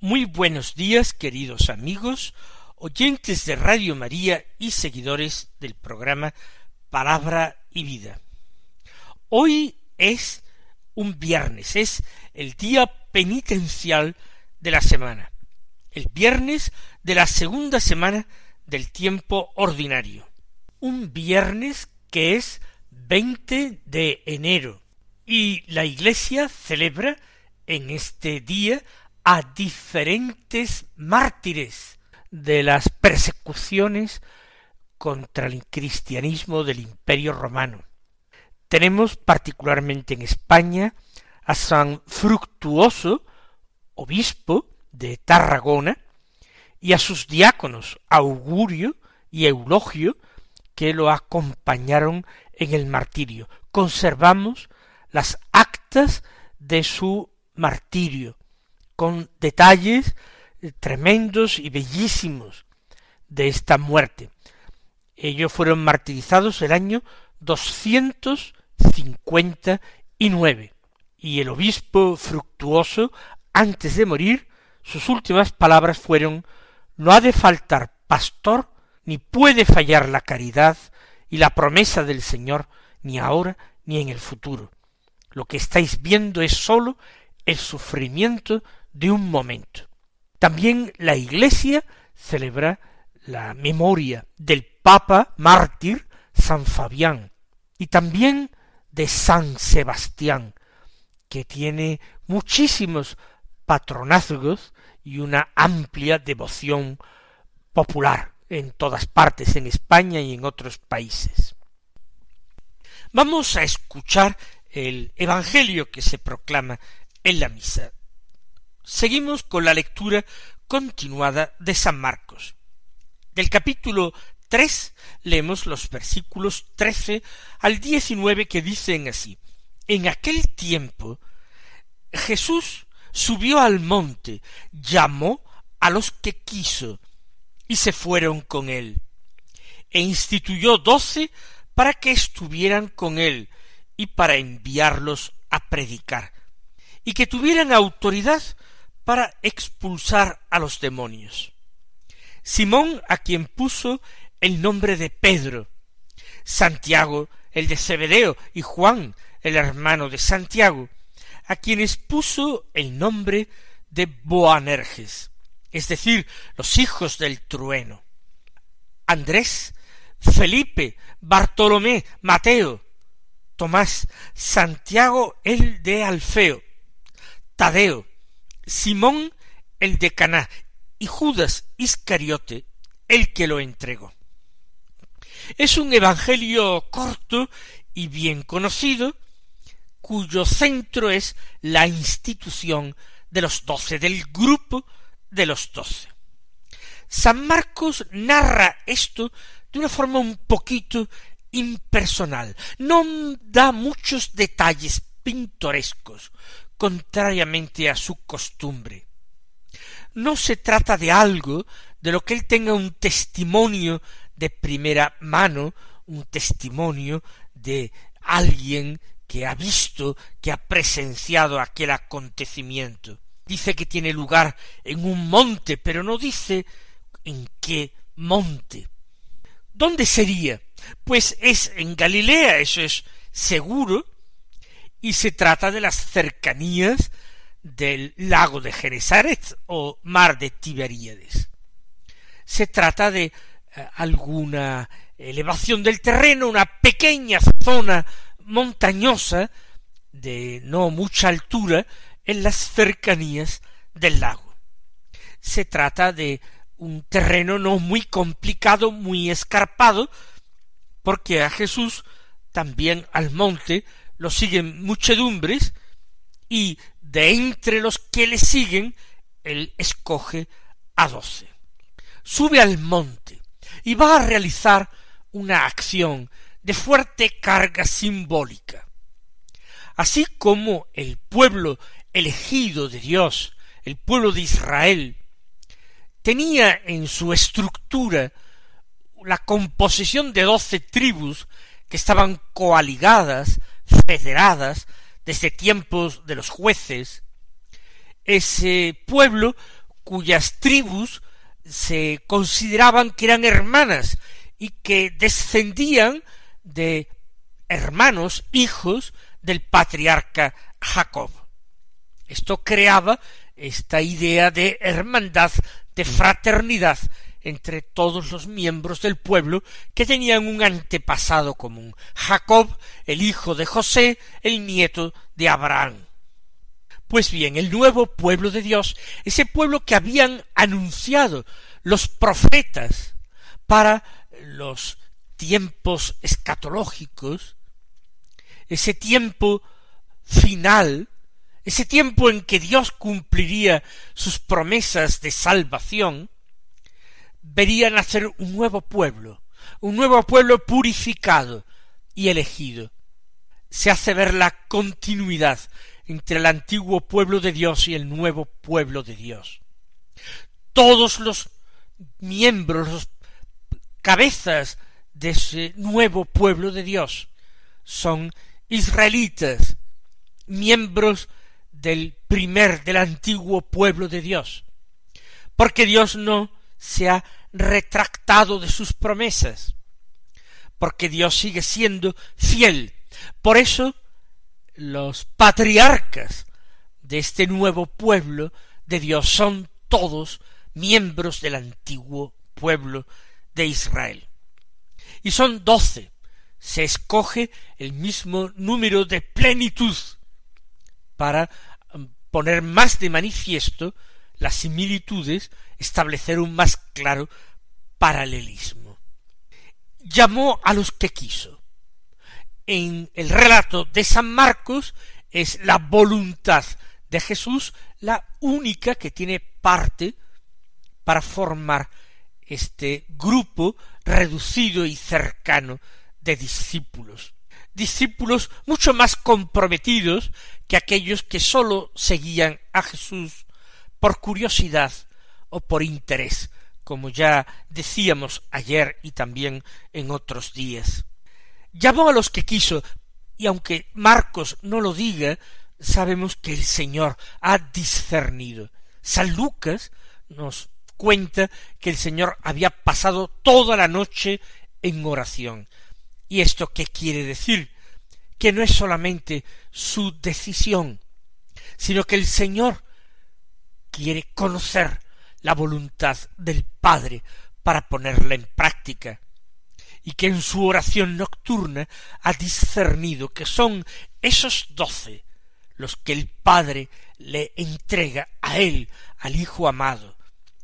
Muy buenos días, queridos amigos, oyentes de Radio María y seguidores del programa Palabra y Vida. Hoy es un viernes, es el día penitencial de la semana, el viernes de la segunda semana del tiempo ordinario. Un viernes que es 20 de enero y la Iglesia celebra en este día a diferentes mártires de las persecuciones contra el cristianismo del Imperio romano. Tenemos particularmente en España a San Fructuoso, obispo de Tarragona, y a sus diáconos Augurio y Eulogio, que lo acompañaron en el martirio. Conservamos las actas de su martirio, con detalles tremendos y bellísimos de esta muerte. Ellos fueron martirizados el año doscientos cincuenta y nueve, y el obispo fructuoso, antes de morir, sus últimas palabras fueron no ha de faltar pastor, ni puede fallar la caridad y la promesa del Señor, ni ahora ni en el futuro. Lo que estáis viendo es sólo el sufrimiento de un momento. También la Iglesia celebra la memoria del Papa mártir San Fabián y también de San Sebastián, que tiene muchísimos patronazgos y una amplia devoción popular en todas partes, en España y en otros países. Vamos a escuchar el Evangelio que se proclama en la misa. Seguimos con la lectura continuada de San Marcos. Del capítulo tres leemos los versículos trece al diecinueve que dicen así En aquel tiempo Jesús subió al monte, llamó a los que quiso, y se fueron con él, e instituyó doce para que estuvieran con él y para enviarlos a predicar, y que tuvieran autoridad para expulsar a los demonios. Simón, a quien puso el nombre de Pedro, Santiago, el de Zebedeo, y Juan, el hermano de Santiago, a quienes puso el nombre de Boanerges, es decir, los hijos del trueno. Andrés, Felipe, Bartolomé, Mateo, Tomás, Santiago el de Alfeo, Tadeo, Simón el de Caná y Judas Iscariote el que lo entregó. Es un evangelio corto y bien conocido cuyo centro es la institución de los doce, del grupo de los doce. San Marcos narra esto de una forma un poquito impersonal, no da muchos detalles pintorescos, contrariamente a su costumbre. No se trata de algo de lo que él tenga un testimonio de primera mano, un testimonio de alguien que ha visto, que ha presenciado aquel acontecimiento. Dice que tiene lugar en un monte, pero no dice en qué monte. ¿Dónde sería? Pues es en Galilea, eso es seguro, y se trata de las cercanías del lago de Genesaret o mar de Tiberíades. Se trata de eh, alguna elevación del terreno, una pequeña zona montañosa de no mucha altura en las cercanías del lago. Se trata de un terreno no muy complicado, muy escarpado, porque a Jesús también al monte lo siguen muchedumbres y de entre los que le siguen él escoge a doce. Sube al monte y va a realizar una acción de fuerte carga simbólica. Así como el pueblo elegido de Dios, el pueblo de Israel, tenía en su estructura la composición de doce tribus que estaban coaligadas, federadas, desde tiempos de los jueces, ese pueblo cuyas tribus se consideraban que eran hermanas y que descendían de hermanos, hijos del patriarca Jacob. Esto creaba esta idea de hermandad, de fraternidad entre todos los miembros del pueblo que tenían un antepasado común. Jacob, el hijo de José, el nieto de Abraham. Pues bien, el nuevo pueblo de Dios, ese pueblo que habían anunciado los profetas para los tiempos escatológicos, ese tiempo final, ese tiempo en que Dios cumpliría sus promesas de salvación, vería nacer un nuevo pueblo, un nuevo pueblo purificado y elegido. Se hace ver la continuidad entre el antiguo pueblo de Dios y el nuevo pueblo de Dios. Todos los miembros, los cabezas de ese nuevo pueblo de Dios son israelitas, miembros del primer, del antiguo pueblo de Dios, porque Dios no se ha retractado de sus promesas, porque Dios sigue siendo fiel. Por eso los patriarcas de este nuevo pueblo de Dios son todos miembros del antiguo pueblo de Israel. Y son doce. Se escoge el mismo número de plenitud para um, poner más de manifiesto las similitudes, establecer un más claro paralelismo. Llamó a los que quiso. En el relato de San Marcos es la voluntad de Jesús la única que tiene parte para formar este grupo reducido y cercano de discípulos. Discípulos mucho más comprometidos que aquellos que sólo seguían a Jesús por curiosidad o por interés, como ya decíamos ayer y también en otros días. Llamó a los que quiso, y aunque Marcos no lo diga, sabemos que el Señor ha discernido. San Lucas nos cuenta que el Señor había pasado toda la noche en oración. ¿Y esto qué quiere decir? Que no es solamente su decisión, sino que el Señor quiere conocer la voluntad del Padre para ponerla en práctica, y que en su oración nocturna ha discernido que son esos doce los que el Padre le entrega a él, al Hijo amado,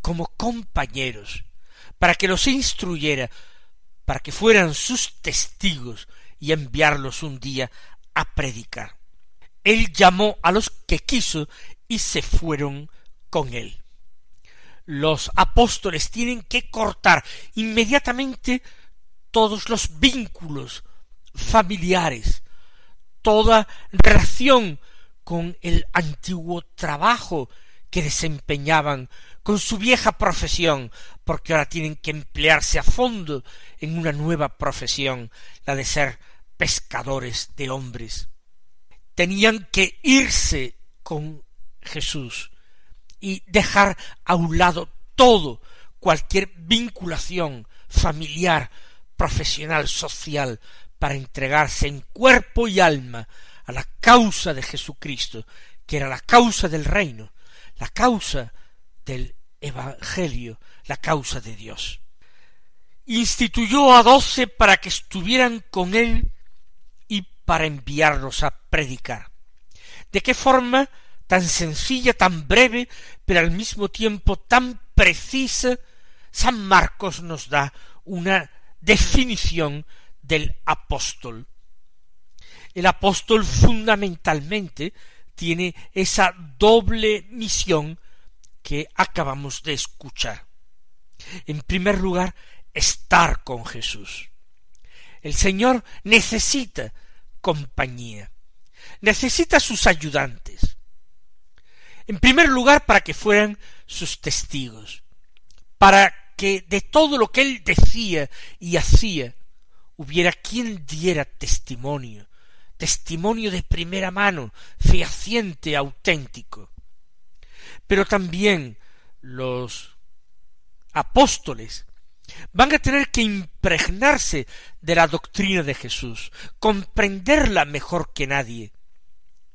como compañeros, para que los instruyera, para que fueran sus testigos y enviarlos un día a predicar. Él llamó a los que quiso y se fueron con él. Los apóstoles tienen que cortar inmediatamente todos los vínculos familiares, toda relación con el antiguo trabajo que desempeñaban con su vieja profesión, porque ahora tienen que emplearse a fondo en una nueva profesión, la de ser pescadores de hombres. Tenían que irse con Jesús y dejar a un lado todo, cualquier vinculación familiar, profesional, social, para entregarse en cuerpo y alma a la causa de Jesucristo, que era la causa del reino, la causa del Evangelio, la causa de Dios. Instituyó a doce para que estuvieran con él y para enviarlos a predicar. ¿De qué forma tan sencilla, tan breve, pero al mismo tiempo tan precisa, San Marcos nos da una definición del apóstol. El apóstol fundamentalmente tiene esa doble misión que acabamos de escuchar. En primer lugar, estar con Jesús. El Señor necesita compañía, necesita sus ayudantes. En primer lugar, para que fueran sus testigos, para que de todo lo que él decía y hacía hubiera quien diera testimonio, testimonio de primera mano, fehaciente, auténtico. Pero también los apóstoles van a tener que impregnarse de la doctrina de Jesús, comprenderla mejor que nadie.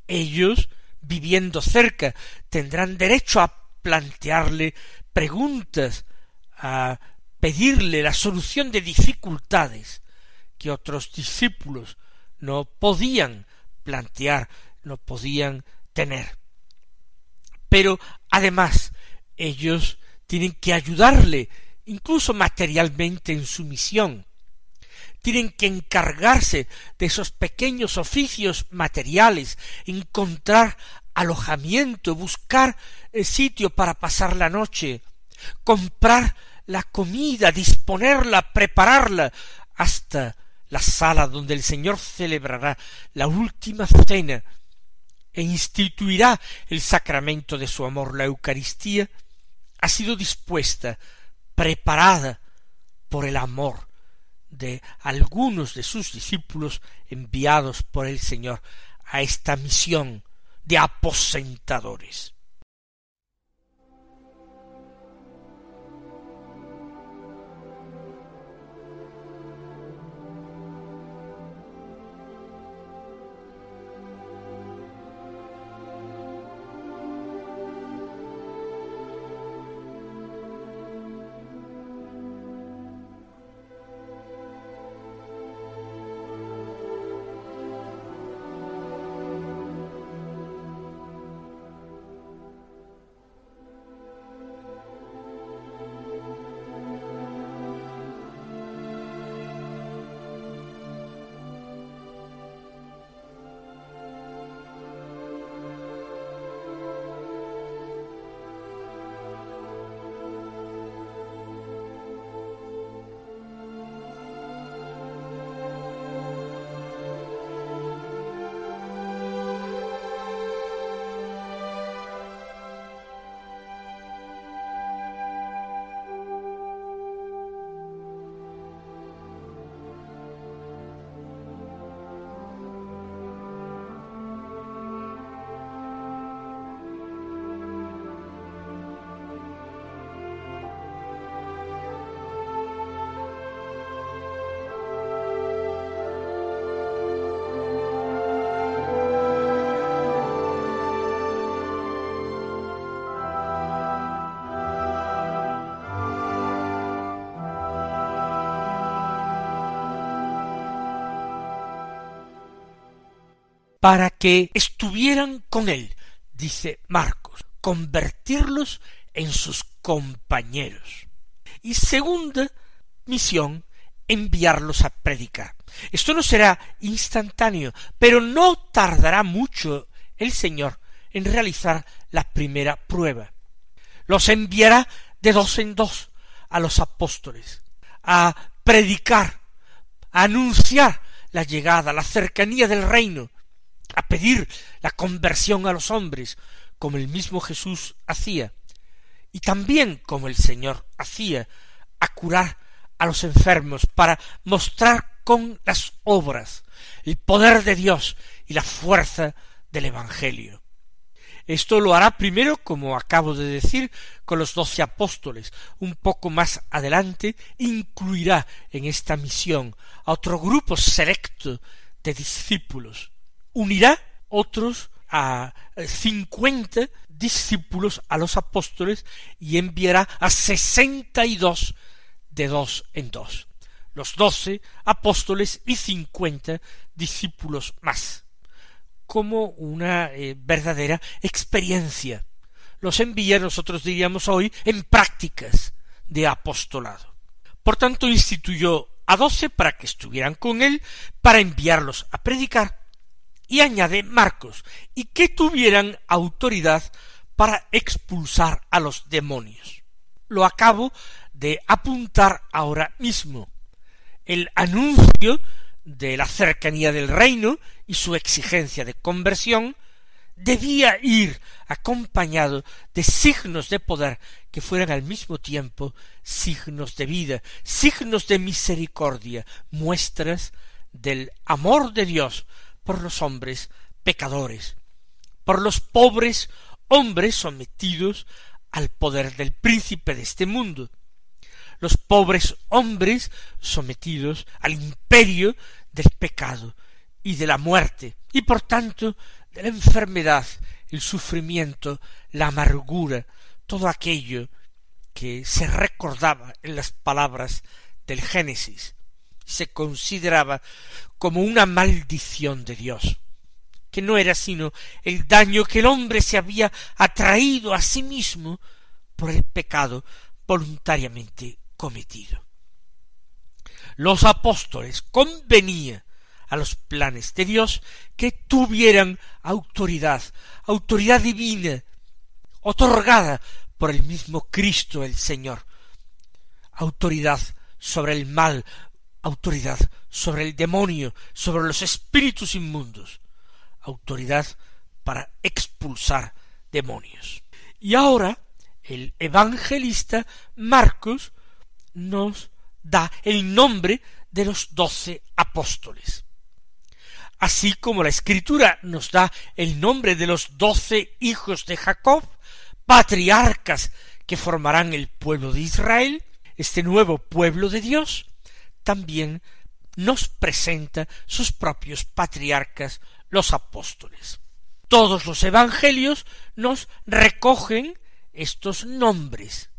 Ellos, viviendo cerca, tendrán derecho a plantearle preguntas, a pedirle la solución de dificultades que otros discípulos no podían plantear, no podían tener. Pero además ellos tienen que ayudarle incluso materialmente en su misión. Tienen que encargarse de esos pequeños oficios materiales, encontrar alojamiento, buscar el sitio para pasar la noche, comprar la comida, disponerla, prepararla, hasta la sala donde el Señor celebrará la última cena e instituirá el sacramento de su amor, la Eucaristía, ha sido dispuesta, preparada por el amor de algunos de sus discípulos enviados por el Señor a esta misión de aposentadores. Para que estuvieran con él, dice Marcos, convertirlos en sus compañeros. Y segunda misión, enviarlos a predicar. Esto no será instantáneo, pero no tardará mucho el Señor en realizar la primera prueba. Los enviará de dos en dos a los apóstoles, a predicar, a anunciar la llegada, la cercanía del reino, a pedir la conversión a los hombres, como el mismo Jesús hacía, y también como el Señor hacía, a curar a los enfermos, para mostrar con las obras el poder de Dios y la fuerza del Evangelio. Esto lo hará primero, como acabo de decir, con los doce apóstoles. Un poco más adelante incluirá en esta misión a otro grupo selecto de discípulos unirá otros a cincuenta discípulos a los apóstoles y enviará a sesenta y dos de dos en dos. Los doce apóstoles y cincuenta discípulos más. Como una eh, verdadera experiencia. Los envía nosotros diríamos hoy en prácticas de apostolado. Por tanto instituyó a doce para que estuvieran con él para enviarlos a predicar y añade Marcos, y que tuvieran autoridad para expulsar a los demonios. Lo acabo de apuntar ahora mismo. El anuncio de la cercanía del reino y su exigencia de conversión debía ir acompañado de signos de poder que fueran al mismo tiempo signos de vida, signos de misericordia, muestras del amor de Dios por los hombres pecadores, por los pobres hombres sometidos al poder del príncipe de este mundo, los pobres hombres sometidos al imperio del pecado y de la muerte, y por tanto de la enfermedad, el sufrimiento, la amargura, todo aquello que se recordaba en las palabras del Génesis, se consideraba como una maldición de Dios, que no era sino el daño que el hombre se había atraído a sí mismo por el pecado voluntariamente cometido. Los apóstoles convenía a los planes de Dios que tuvieran autoridad, autoridad divina, otorgada por el mismo Cristo el Señor, autoridad sobre el mal, autoridad sobre el demonio, sobre los espíritus inmundos, autoridad para expulsar demonios. Y ahora el evangelista Marcos nos da el nombre de los doce apóstoles. Así como la escritura nos da el nombre de los doce hijos de Jacob, patriarcas que formarán el pueblo de Israel, este nuevo pueblo de Dios, también nos presenta sus propios patriarcas, los apóstoles. Todos los evangelios nos recogen estos nombres,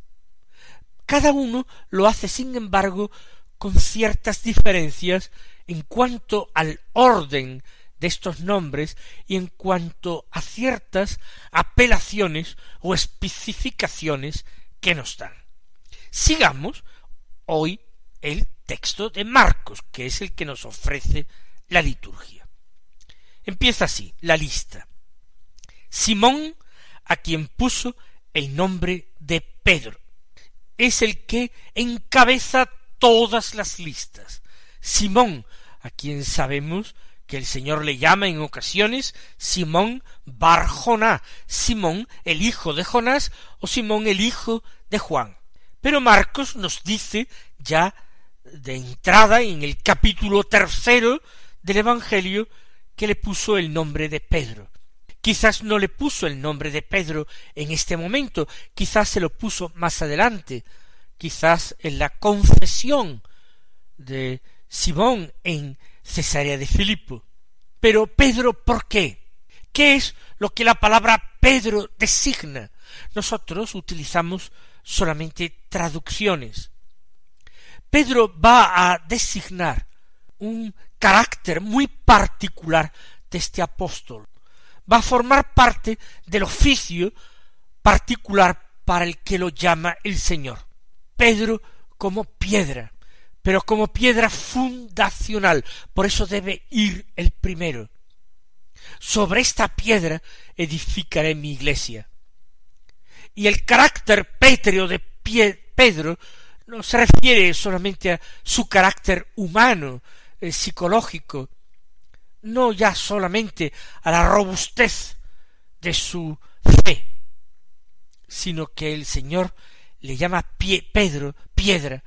cada uno lo hace, sin embargo, con ciertas diferencias en cuanto al orden de estos nombres y en cuanto a ciertas apelaciones o especificaciones que nos dan. Sigamos hoy el texto de Marcos, que es el que nos ofrece la liturgia. Empieza así la lista. Simón, a quien puso el nombre de Pedro es el que encabeza todas las listas. Simón, a quien sabemos que el Señor le llama en ocasiones Simón Barjoná, Simón el hijo de Jonás o Simón el hijo de Juan. Pero Marcos nos dice ya de entrada en el capítulo tercero del Evangelio que le puso el nombre de Pedro. Quizás no le puso el nombre de Pedro en este momento, quizás se lo puso más adelante, quizás en la confesión de Simón en Cesarea de Filipo. Pero Pedro, ¿por qué? ¿Qué es lo que la palabra Pedro designa? Nosotros utilizamos solamente traducciones. Pedro va a designar un carácter muy particular de este apóstol va a formar parte del oficio particular para el que lo llama el Señor. Pedro como piedra, pero como piedra fundacional, por eso debe ir el primero. Sobre esta piedra edificaré mi iglesia. Y el carácter pétreo de Pedro no se refiere solamente a su carácter humano, eh, psicológico, no ya solamente a la robustez de su fe, sino que el Señor le llama pie, Pedro piedra,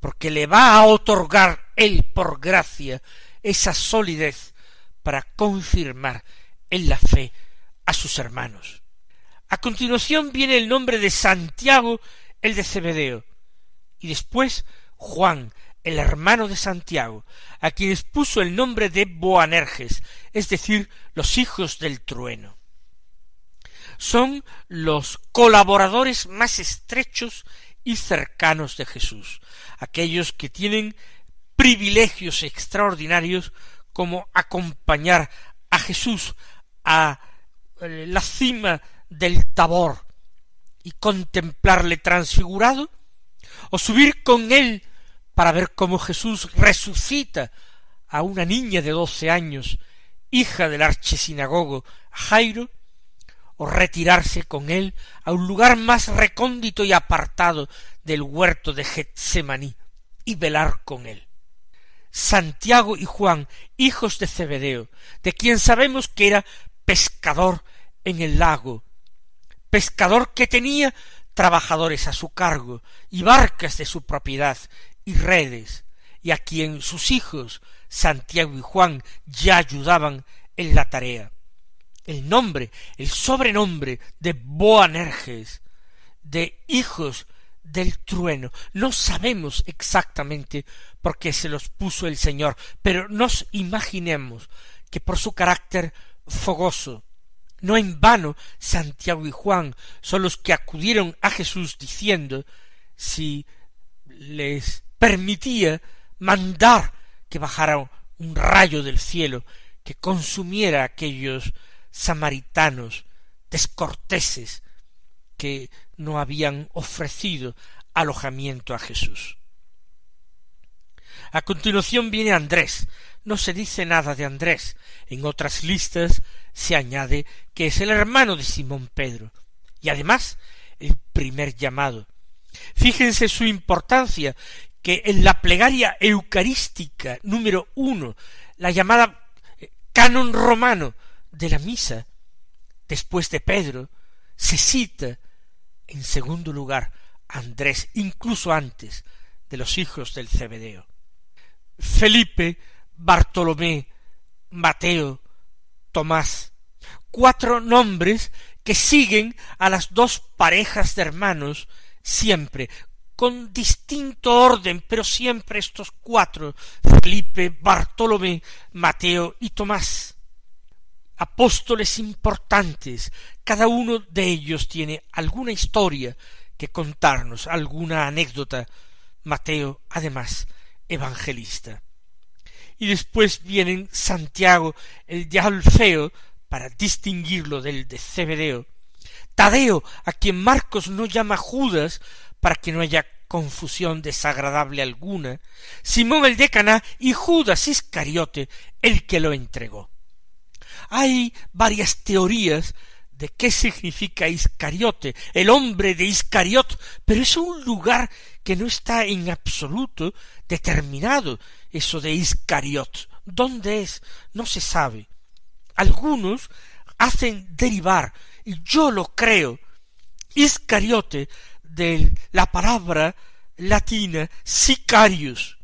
porque le va a otorgar él por gracia esa solidez para confirmar en la fe a sus hermanos. A continuación viene el nombre de Santiago, el de Cebedeo, y después Juan, el hermano de Santiago, a quienes puso el nombre de Boanerges, es decir, los hijos del trueno. Son los colaboradores más estrechos y cercanos de Jesús, aquellos que tienen privilegios extraordinarios como acompañar a Jesús a eh, la cima del Tabor y contemplarle transfigurado, o subir con él para ver cómo Jesús resucita a una niña de doce años, hija del archesinagogo Jairo, o retirarse con él a un lugar más recóndito y apartado del huerto de Getsemaní y velar con él. Santiago y Juan, hijos de Zebedeo, de quien sabemos que era pescador en el lago, pescador que tenía trabajadores a su cargo y barcas de su propiedad y redes, y a quien sus hijos, Santiago y Juan, ya ayudaban en la tarea. El nombre, el sobrenombre de Boanerges, de hijos del trueno. No sabemos exactamente por qué se los puso el Señor, pero nos imaginemos que por su carácter fogoso, no en vano Santiago y Juan son los que acudieron a Jesús diciendo si les permitía mandar que bajara un rayo del cielo que consumiera a aquellos samaritanos descorteses que no habían ofrecido alojamiento a Jesús. A continuación viene Andrés. No se dice nada de Andrés. En otras listas se añade que es el hermano de Simón Pedro y además el primer llamado. Fíjense su importancia que en la plegaria eucarística número uno, la llamada eh, canon romano de la misa, después de Pedro, se cita en segundo lugar Andrés, incluso antes de los hijos del Cebedeo. Felipe, Bartolomé, Mateo, Tomás, cuatro nombres que siguen a las dos parejas de hermanos siempre, con distinto orden, pero siempre estos cuatro, Felipe, Bartolomé, Mateo y Tomás. Apóstoles importantes, cada uno de ellos tiene alguna historia que contarnos, alguna anécdota. Mateo, además, evangelista. Y después vienen Santiago, el de Alfeo, para distinguirlo del de Cebedeo, Tadeo, a quien Marcos no llama Judas, para que no haya confusión desagradable alguna, Simón el de Caná y Judas Iscariote, el que lo entregó. Hay varias teorías de qué significa Iscariote, el hombre de Iscariot, pero es un lugar que no está en absoluto determinado, eso de Iscariot. ¿Dónde es? No se sabe. Algunos hacen derivar, y yo lo creo, Iscariote de la palabra latina sicarius.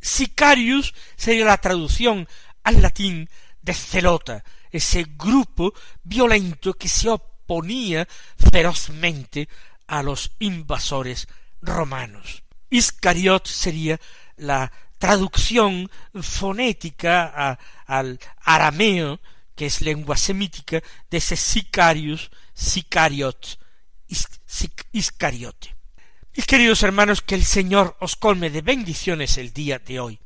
Sicarius sería la traducción al latín de celota, ese grupo violento que se oponía ferozmente a los invasores romanos. Iscariot sería la traducción fonética al arameo, que es lengua semítica, de ese sicarius, sicariot, iscariote. Mis queridos hermanos, que el Señor os colme de bendiciones el día de hoy,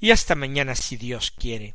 y hasta mañana si Dios quiere.